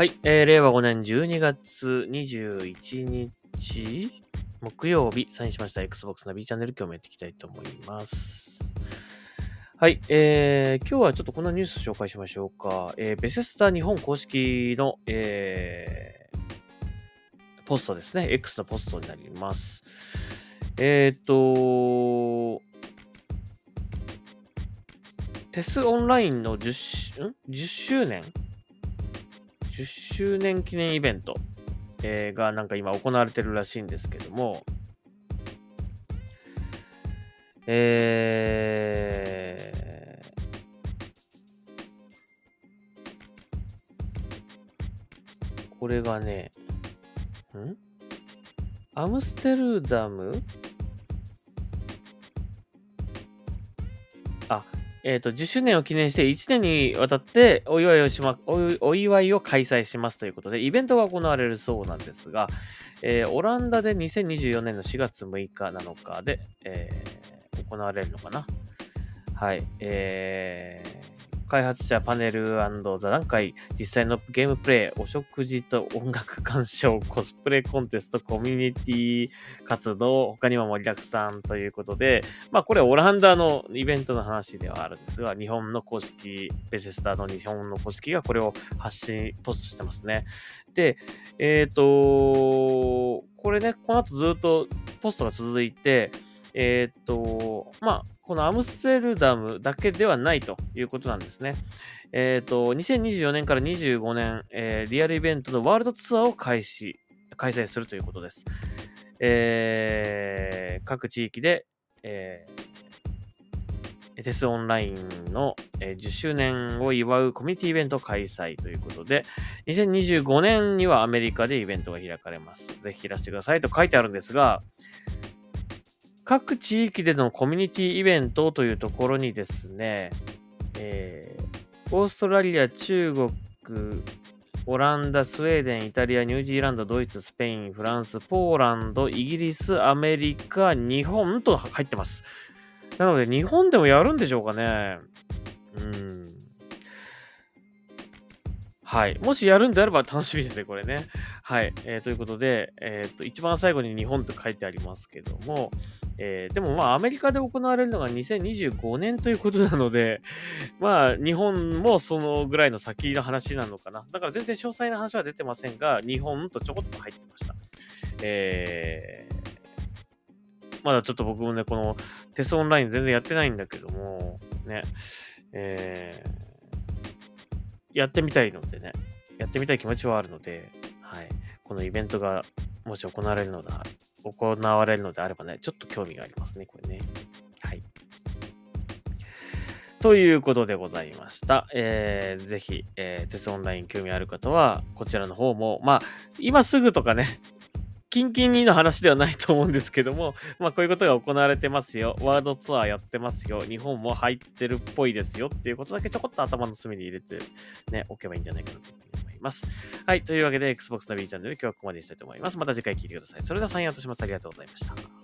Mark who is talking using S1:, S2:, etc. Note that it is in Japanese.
S1: はい、えー、令和5年12月21日木曜日、サインしました Xbox ナビチャンネル今日もやっていきたいと思います。はい、えー、今日はちょっとこんなニュース紹介しましょうか。えー、ベセスタ日本公式の、えー、ポストですね。X のポストになります。えっ、と、テスオンラインの10ん ,10 周年？?10 周年記念イベント、えーがなんか今行われてるらしいんですけども、えー、これがね、ん？アムステルダム？あ、えっ、と、10周年を記念して1年にわたってお祝いをしま、お祝いを開催しますということで、イベントが行われるそうなんですが、えーオランダで2024年の4月6日7日で、えー行われるのかな。はい。えー開発者パネル座談会、実際のゲームプレイ、お食事と音楽鑑賞、コスプレコンテスト、コミュニティ活動、他にも盛りだくさんということで、まあこれオランダのイベントの話ではあるんですが、日本の公式、ベセスターの日本の公式がこれを発信、ポストしてますね。で、えっ、とこれね、この後ずっとポストが続いて、えっ、と、まあ、このアムステルダムだけではないということなんですね。えっ、と、2024年から25年、えーリアルイベントのワールドツアーを開始、開催するということです。えー各地域で、えーテスオンラインの、え10周年を祝うコミュニティイベント開催ということで、2025年にはアメリカでイベントが開かれます。ぜひいらしてくださいと書いてあるんですが、各地域でのコミュニティイベントというところにですね、えーオーストラリア、中国、オランダ、スウェーデン、イタリア、ニュージーランド、ドイツ、スペイン、フランス、ポーランド、イギリス、アメリカ、日本と入ってます。なので、日本でもやるんでしょうかね。うん。はい。もしやるんであれば楽しみですね、これね。はい。えーということで、えっ、と、一番最後に日本と書いてありますけども、えーでもまあ、アメリカで行われるのが2025年ということなので、まあ、日本もそのぐらいの先の話なのかな。だから全然詳細な話は出てませんが、日本とちょこっと入ってました。えーまだちょっと僕もね、このテストオンライン全然やってないんだけども、ね、えーやってみたいのでね、やってみたい気持ちはあるので、はい。このイベントがもし行われるのだ、行われるのであればね、ちょっと興味がありますね、これね。はい。ということでございました。えー、ぜひ、えーテスオンライン興味ある方は、こちらの方も、まあ、今すぐとかね、キンキンにの話ではないと思うんですけども、まあこういうことが行われてますよ。ワールドツアーやってますよ。日本も入ってるっぽいですよっていうことだけちょこっと頭の隅に入れてね、置けばいいんじゃないかなといます。はい。というわけで、Xbox ナビチャンネル今日はここまでにしたいと思います。また次回聞いてください。それではサインアウトします。ありがとうございました。